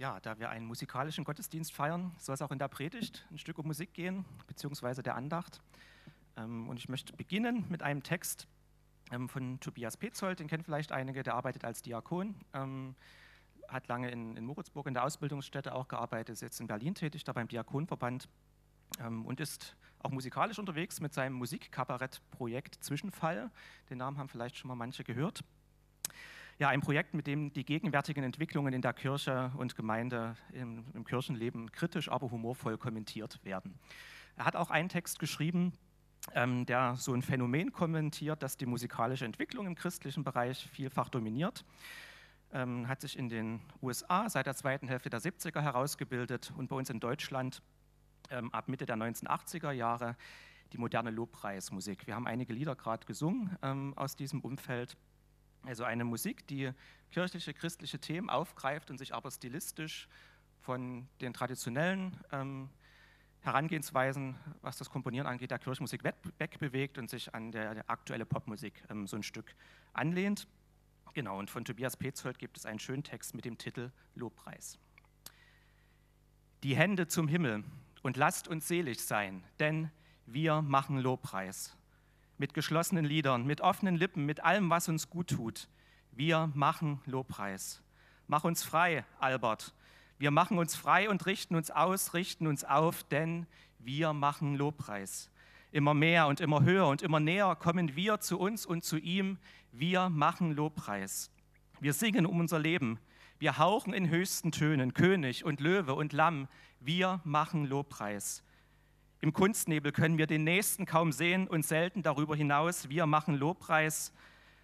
Ja, da wir einen musikalischen Gottesdienst feiern, soll es auch in der Predigt ein Stück um Musik gehen, beziehungsweise der Andacht. Ähm, und ich möchte beginnen mit einem Text ähm, von Tobias Petzold, den kennen vielleicht einige, der arbeitet als Diakon, ähm, hat lange in, in Moritzburg in der Ausbildungsstätte auch gearbeitet, ist jetzt in Berlin tätig, da beim Diakonverband und ist auch musikalisch unterwegs mit seinem Musikkabarett-Projekt Zwischenfall. Den Namen haben vielleicht schon mal manche gehört ja, ein Projekt, mit dem die gegenwärtigen Entwicklungen in der Kirche und Gemeinde im, im Kirchenleben kritisch, aber humorvoll kommentiert werden. Er hat auch einen Text geschrieben, ähm, der so ein Phänomen kommentiert, das die musikalische Entwicklung im christlichen Bereich vielfach dominiert. Ähm, hat sich in den USA seit der zweiten Hälfte der 70er herausgebildet und bei uns in Deutschland ähm, ab Mitte der 1980er Jahre die moderne Lobpreismusik. Wir haben einige Lieder gerade gesungen ähm, aus diesem Umfeld. Also eine Musik, die kirchliche, christliche Themen aufgreift und sich aber stilistisch von den traditionellen ähm, Herangehensweisen, was das Komponieren angeht, der Kirchenmusik wegbewegt und sich an der, der aktuelle Popmusik ähm, so ein Stück anlehnt. Genau, und von Tobias Petzold gibt es einen schönen Text mit dem Titel Lobpreis. Die Hände zum Himmel und lasst uns selig sein, denn wir machen Lobpreis mit geschlossenen Lidern, mit offenen Lippen, mit allem, was uns gut tut. Wir machen Lobpreis. Mach uns frei, Albert. Wir machen uns frei und richten uns aus, richten uns auf, denn wir machen Lobpreis. Immer mehr und immer höher und immer näher kommen wir zu uns und zu ihm. Wir machen Lobpreis. Wir singen um unser Leben. Wir hauchen in höchsten Tönen, König und Löwe und Lamm. Wir machen Lobpreis. Im Kunstnebel können wir den Nächsten kaum sehen und selten darüber hinaus. Wir machen Lobpreis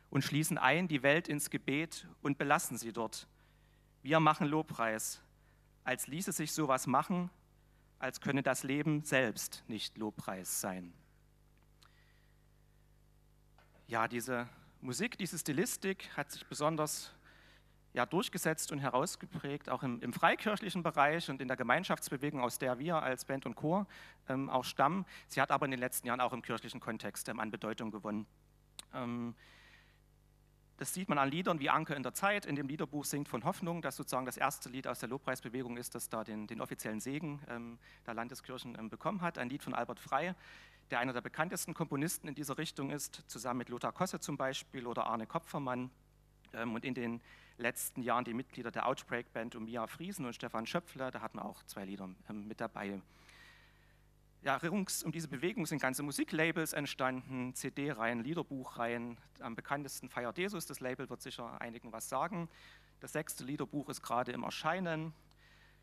und schließen ein die Welt ins Gebet und belassen sie dort. Wir machen Lobpreis, als ließe sich sowas machen, als könne das Leben selbst nicht Lobpreis sein. Ja, diese Musik, diese Stilistik hat sich besonders ja, durchgesetzt und herausgeprägt, auch im, im, freikirchlichen Bereich und in der Gemeinschaftsbewegung, aus der wir als Band und Chor ähm, auch stammen. Sie hat aber in den letzten Jahren auch im kirchlichen Kontext ähm, an Bedeutung gewonnen. Ähm, das sieht man an Liedern wie Anke in der Zeit. In dem Liederbuch singt von Hoffnung, das sozusagen das erste Lied aus der Lobpreisbewegung ist, das da den, den offiziellen Segen ähm, der Landeskirchen ähm, bekommen hat. Ein Lied von Albert Frey, der einer der bekanntesten Komponisten in dieser Richtung ist, zusammen mit Lothar Kosse zum Beispiel oder Arne Kopfermann. Ähm, und in den letzten Jahren die Mitglieder der Outbreak Band um Mia Friesen und Stefan Schöpfler, da hatten auch zwei Lieder ähm, mit dabei. Ja, rings um diese Bewegung sind ganze Musiklabels entstanden, CD-Reihen, Liederbuchreihen. Am bekanntesten Feiert Jesus, das Label wird sicher einigen was sagen. Das sechste Liederbuch ist gerade im Erscheinen.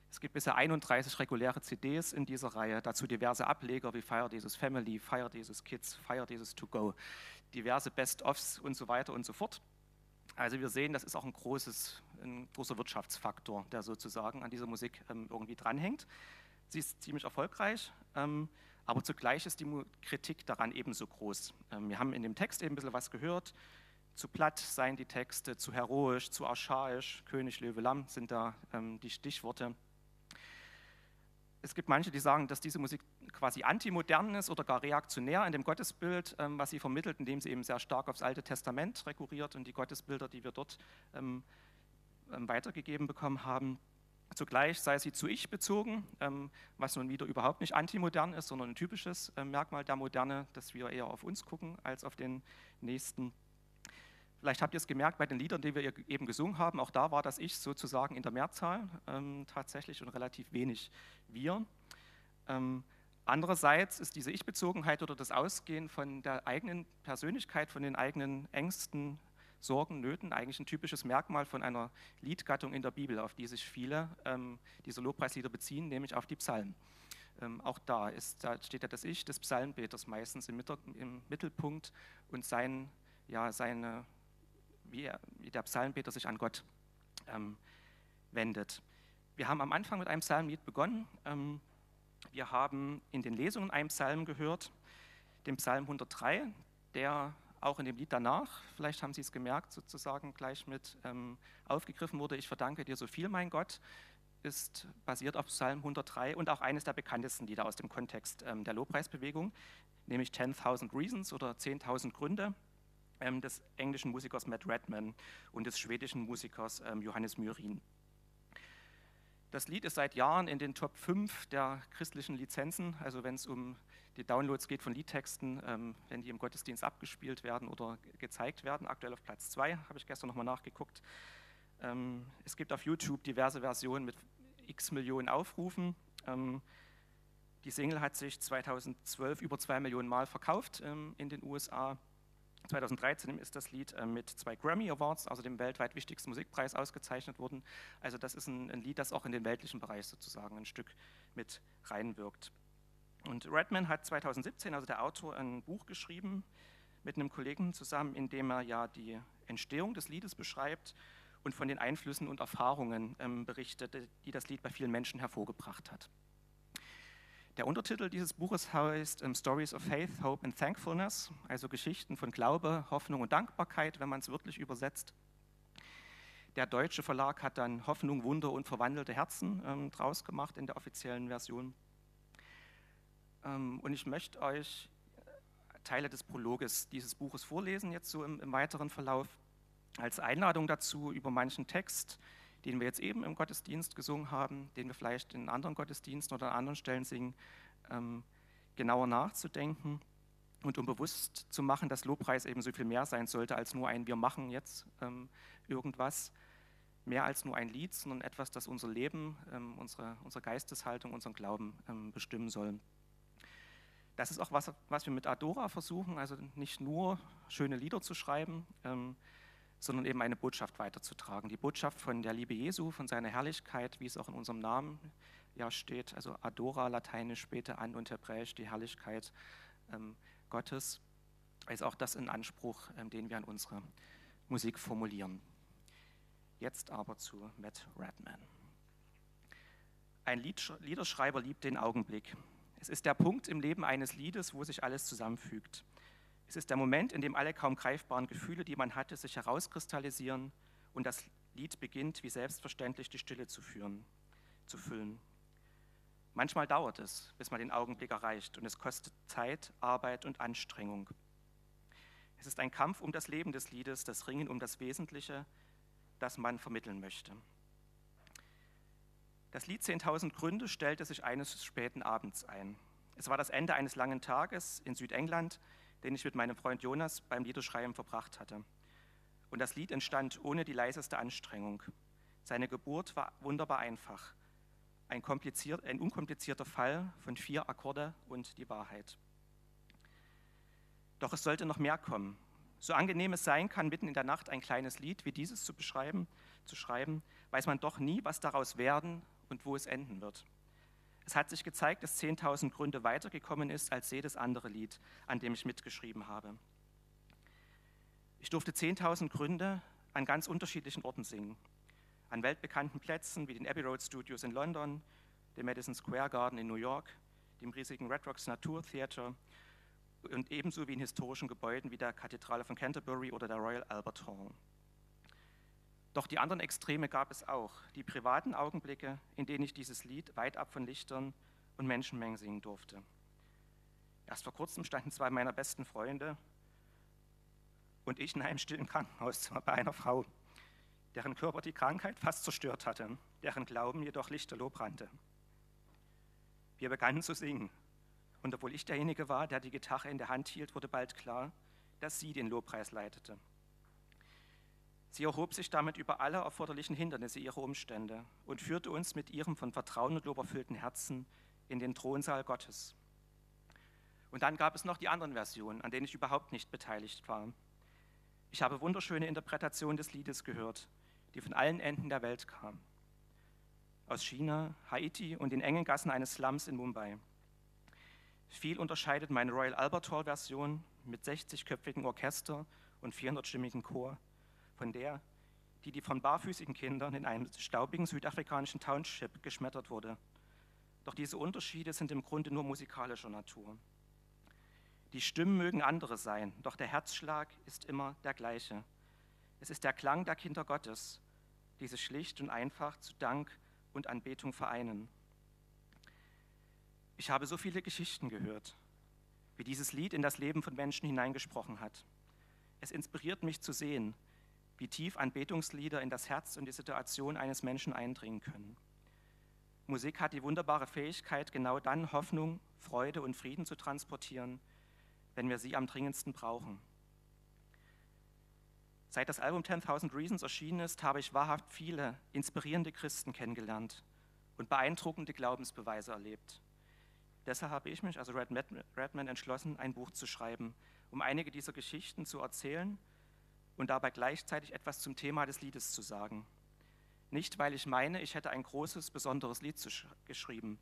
Es gibt bisher 31 reguläre CDs in dieser Reihe, dazu diverse Ableger wie Fire Jesus Family, Fire Jesus Kids, Fire Jesus To Go, diverse Best-ofs und so weiter und so fort. Also wir sehen, das ist auch ein, großes, ein großer Wirtschaftsfaktor, der sozusagen an dieser Musik ähm, irgendwie dranhängt. Sie ist ziemlich erfolgreich, ähm, aber zugleich ist die Kritik daran ebenso groß. Ähm, wir haben in dem Text eben ein bisschen was gehört. Zu platt seien die Texte, zu heroisch, zu archaisch, König, Löwe, Lamm sind da ähm, die Stichworte es gibt manche, die sagen, dass diese Musik quasi antimodern ist oder gar reaktionär in dem Gottesbild, ähm, was sie vermittelt, indem sie eben sehr stark aufs Alte Testament rekurriert und die Gottesbilder, die wir dort ähm, ähm, weitergegeben bekommen haben. Zugleich sei sie zu ich bezogen, ähm, was nun wieder überhaupt nicht antimodern ist, sondern ein typisches äh, Merkmal der Moderne, dass wir eher auf uns gucken als auf den Nächsten. Vielleicht habt ihr es gemerkt bei den Liedern, die wir eben gesungen haben, auch da war das Ich sozusagen in der Mehrzahl ähm, tatsächlich und relativ wenig wir. Ähm, andererseits ist diese Ich-Bezogenheit oder das Ausgehen von der eigenen Persönlichkeit, von den eigenen Ängsten, Sorgen, Nöten eigentlich ein typisches Merkmal von einer Liedgattung in der Bibel, auf die sich viele ähm, dieser Lobpreislieder beziehen, nämlich auf die Psalmen. Ähm, auch da, ist, da steht ja das Ich des Psalmbeters meistens im, im Mittelpunkt und sein, ja, seine wie, wie der Psalmbeter sich an Gott ähm, wendet. Wir haben am Anfang mit einem Psalmlied begonnen. Ähm, wir haben in den Lesungen einen Psalm gehört, den Psalm 103, der auch in dem Lied danach, vielleicht haben Sie es gemerkt, sozusagen gleich mit ähm, aufgegriffen wurde. Ich verdanke dir so viel, mein Gott, ist basiert auf Psalm 103 und auch eines der bekanntesten Lieder aus dem Kontext ähm, der Lobpreisbewegung, nämlich 10.000 Reasons oder 10.000 Gründe ähm, des englischen Musikers Matt Redman und des schwedischen Musikers ähm, Johannes Myrin. Das Lied ist seit Jahren in den Top 5 der christlichen Lizenzen, also wenn es um die Downloads geht von Liedtexten, ähm, wenn die im Gottesdienst abgespielt werden oder gezeigt werden. Aktuell auf Platz 2, habe ich gestern nochmal nachgeguckt. Ähm, es gibt auf YouTube diverse Versionen mit x Millionen Aufrufen. Ähm, die Single hat sich 2012 über zwei Millionen Mal verkauft ähm, in den USA. 2013 ist das Lied äh, mit zwei Grammy Awards, also dem weltweit wichtigsten Musikpreis, ausgezeichnet worden. Also das ist ein, ein, Lied, das auch in den weltlichen Bereich sozusagen ein Stück mit reinwirkt. Und Redman hat 2017, also der Autor, ein Buch geschrieben mit einem Kollegen zusammen, in dem er ja die Entstehung des Liedes beschreibt und von den Einflüssen und Erfahrungen ähm, berichtet, die das Lied bei vielen Menschen hervorgebracht hat. Der Untertitel dieses Buches heißt um, ähm, Stories of Faith, Hope and Thankfulness, also Geschichten von Glaube, Hoffnung und Dankbarkeit, wenn man es wirklich übersetzt. Der deutsche Verlag hat dann Hoffnung, Wunder und verwandelte Herzen ähm, draus gemacht in der offiziellen Version. Ähm, und ich möchte euch Teile des Prologes dieses Buches vorlesen, jetzt so im, im weiteren Verlauf, als Einladung dazu, über manchen Text den wir jetzt eben im Gottesdienst gesungen haben, den wir vielleicht in anderen Gottesdiensten oder an anderen Stellen singen, ähm, genauer nachzudenken und um bewusst zu machen, dass Lobpreis eben so viel mehr sein sollte als nur ein Wir machen jetzt ähm, irgendwas, mehr als nur ein Lied, sondern etwas, das unser Leben, ähm, unsere, unsere Geisteshaltung, unseren Glauben ähm, bestimmen soll. Das ist auch was, was wir mit Adora versuchen, also nicht nur schöne Lieder zu schreiben, ähm, sondern eben eine Botschaft weiterzutragen. Die Botschaft von der Liebe Jesu, von seiner Herrlichkeit, wie es auch in unserem Namen ja steht, also Adora, lateinisch, später an und hebräisch, die Herrlichkeit ähm, Gottes, ist auch das in Anspruch, ähm, den wir an unsere Musik formulieren. Jetzt aber zu Matt Redman. Ein Lied, Liederschreiber liebt den Augenblick. Es ist der Punkt im Leben eines Liedes, wo sich alles zusammenfügt. Es ist der Moment, in dem alle kaum greifbaren Gefühle, die man hatte, sich herauskristallisieren und das Lied beginnt, wie selbstverständlich die Stille zu führen, zu füllen. Manchmal dauert es, bis man den Augenblick erreicht und es kostet Zeit, Arbeit und Anstrengung. Es ist ein Kampf um das Leben des Liedes, das Ringen um das Wesentliche, das man vermitteln möchte. Das Lied 10.000 Gründe stellte sich eines späten Abends ein. Es war das Ende eines langen Tages in Südengland, den ich mit meinem Freund Jonas beim Liederschreiben verbracht hatte. Und das Lied entstand ohne die leiseste Anstrengung. Seine Geburt war wunderbar einfach. Ein, kompliziert, ein unkomplizierter Fall von vier Akkorde und die Wahrheit. Doch es sollte noch mehr kommen. So angenehm es sein kann, mitten in der Nacht ein kleines Lied wie dieses zu beschreiben, zu schreiben, weiß man doch nie, was daraus werden und wo es enden wird. Es hat sich gezeigt, dass 10.000 Gründe weitergekommen ist als jedes andere Lied, an dem ich mitgeschrieben habe. Ich durfte 10.000 Gründe an ganz unterschiedlichen Orten singen. An weltbekannten Plätzen wie den Abbey Road Studios in London, dem Madison Square Garden in New York, dem riesigen Red Rocks Natur Theater und ebenso wie in historischen Gebäuden wie der Kathedrale von Canterbury oder der Royal Albert Hall. Doch die anderen Extreme gab es auch, die privaten Augenblicke, in denen ich dieses Lied weit ab von Lichtern und Menschenmengen singen durfte. Erst vor kurzem standen zwei meiner besten Freunde und ich in einem stillen Krankenhauszimmer bei einer Frau, deren Körper die Krankheit fast zerstört hatte, deren Glauben jedoch lichterloh brannte. Wir begannen zu singen und obwohl ich derjenige war, der die Gitarre in der Hand hielt, wurde bald klar, dass sie den Lobpreis leitete. Sie erhob sich damit über alle erforderlichen Hindernisse ihrer Umstände und führte uns mit ihrem von Vertrauen und Lob erfüllten Herzen in den Thronsaal Gottes. Und dann gab es noch die anderen Versionen, an denen ich überhaupt nicht beteiligt war. Ich habe wunderschöne Interpretationen des Liedes gehört, die von allen Enden der Welt kamen. Aus China, Haiti und den engen Gassen eines Slums in Mumbai. Viel unterscheidet meine Royal Albert Hall Version mit 60-köpfigen Orchester und 400-stimmigen Chor von der, die, die von barfüßigen Kindern in einem staubigen südafrikanischen Township geschmettert wurde. Doch diese Unterschiede sind im Grunde nur musikalischer Natur. Die Stimmen mögen andere sein, doch der Herzschlag ist immer der gleiche. Es ist der Klang der Kinder Gottes, die sich schlicht und einfach zu Dank und Anbetung vereinen. Ich habe so viele Geschichten gehört, wie dieses Lied in das Leben von Menschen hineingesprochen hat. Es inspiriert mich zu sehen, wie tief Anbetungslieder in das Herz und die Situation eines Menschen eindringen können. Musik hat die wunderbare Fähigkeit, genau dann Hoffnung, Freude und Frieden zu transportieren, wenn wir sie am dringendsten brauchen. Seit das Album 10.000 Reasons erschienen ist, habe ich wahrhaft viele inspirierende Christen kennengelernt und beeindruckende Glaubensbeweise erlebt. Deshalb habe ich mich, also Redman, entschlossen, ein Buch zu schreiben, um einige dieser Geschichten zu erzählen und dabei gleichzeitig etwas zum Thema des Liedes zu sagen. Nicht, weil ich meine, ich hätte ein großes, besonderes Lied geschrieben.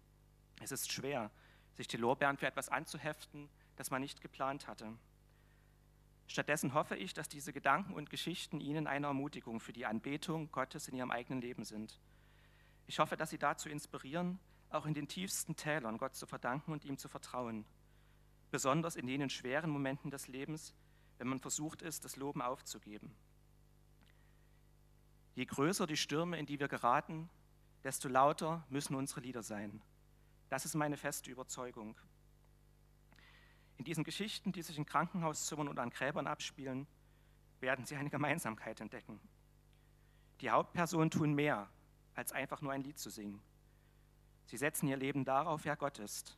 Es ist schwer, sich die Lorbeeren für etwas anzuheften, das man nicht geplant hatte. Stattdessen hoffe ich, dass diese Gedanken und Geschichten Ihnen eine Ermutigung für die Anbetung Gottes in Ihrem eigenen Leben sind. Ich hoffe, dass Sie dazu inspirieren, auch in den tiefsten Tälern Gott zu verdanken und ihm zu vertrauen. Besonders in jenen schweren Momenten des Lebens, wenn man versucht ist, das Loben aufzugeben. Je größer die Stürme, in die wir geraten, desto lauter müssen unsere Lieder sein. Das ist meine feste Überzeugung. In diesen Geschichten, die sich in Krankenhauszimmern und an Gräbern abspielen, werden Sie eine Gemeinsamkeit entdecken. Die Hauptpersonen tun mehr, als einfach nur ein Lied zu singen. Sie setzen ihr Leben darauf, wer Gott ist.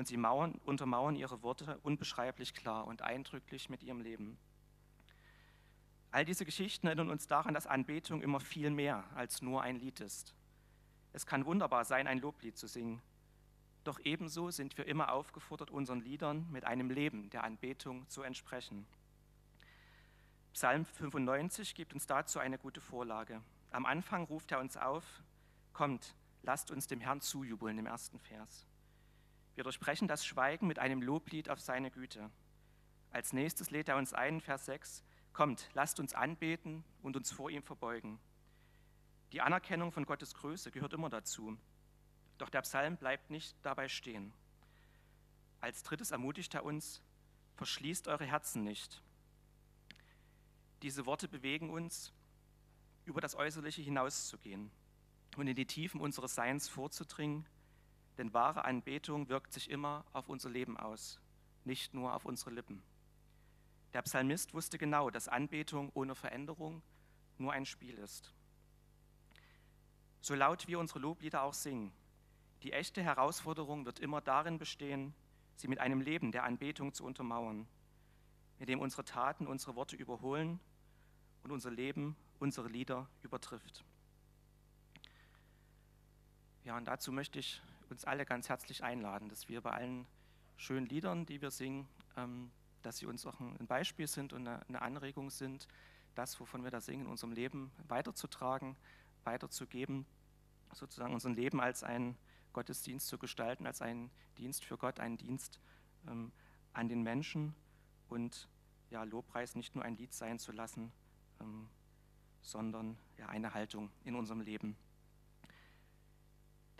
Und sie mauern, untermauern ihre Worte unbeschreiblich klar und eindrücklich mit ihrem Leben. All diese Geschichten erinnern uns daran, dass Anbetung immer viel mehr als nur ein Lied ist. Es kann wunderbar sein, ein Loblied zu singen. Doch ebenso sind wir immer aufgefordert, unseren Liedern mit einem Leben der Anbetung zu entsprechen. Psalm 95 gibt uns dazu eine gute Vorlage. Am Anfang ruft er uns auf, kommt, Lasst uns dem Herrn zujubeln im ersten Vers. Wir durchbrechen das Schweigen mit einem Loblied auf seine Güte. Als nächstes lädt er uns ein, Vers 6, Kommt, lasst uns anbeten und uns vor ihm verbeugen. Die Anerkennung von Gottes Größe gehört immer dazu. Doch der Psalm bleibt nicht dabei stehen. Als drittes ermutigt er uns, verschließt eure Herzen nicht. Diese Worte bewegen uns, über das Äußerliche hinauszugehen und in die Tiefen unseres Seins vorzudringen, denn wahre Anbetung wirkt sich immer auf unser Leben aus, nicht nur auf unsere Lippen. Der Psalmist wusste genau, dass Anbetung ohne Veränderung nur ein Spiel ist. So laut wir unsere Loblieder auch singen, die echte Herausforderung wird immer darin bestehen, sie mit einem Leben der Anbetung zu untermauern, in dem unsere Taten unsere Worte überholen und unser Leben unsere Lieder übertrifft. Ja, und dazu möchte ich uns alle ganz herzlich einladen, dass wir bei allen schönen Liedern, die wir singen, ähm, dass sie uns auch ein Beispiel sind und eine Anregung sind, das, wovon wir da singen, in unserem Leben weiterzutragen, weiterzugeben, sozusagen unser Leben als einen Gottesdienst zu gestalten, als einen Dienst für Gott, einen Dienst ähm, an den Menschen und ja, Lobpreis nicht nur ein Lied sein zu lassen, ähm, sondern ja, eine Haltung in unserem Leben.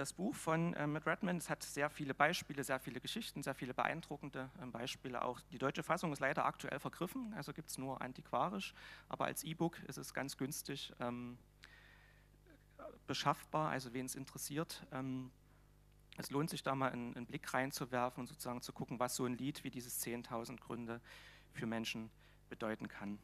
Das Buch von äh, Matt Redman hat sehr viele Beispiele, sehr viele Geschichten, sehr viele beeindruckende äh, Beispiele auch. Die deutsche Fassung ist leider aktuell vergriffen, also gibt es nur antiquarisch, aber als E-Book ist es ganz günstig ähm, beschaffbar, also wen es interessiert. Ähm, es lohnt sich da mal einen, einen, Blick reinzuwerfen und sozusagen zu gucken, was so ein Lied wie dieses 10.000 Gründe für Menschen bedeuten kann.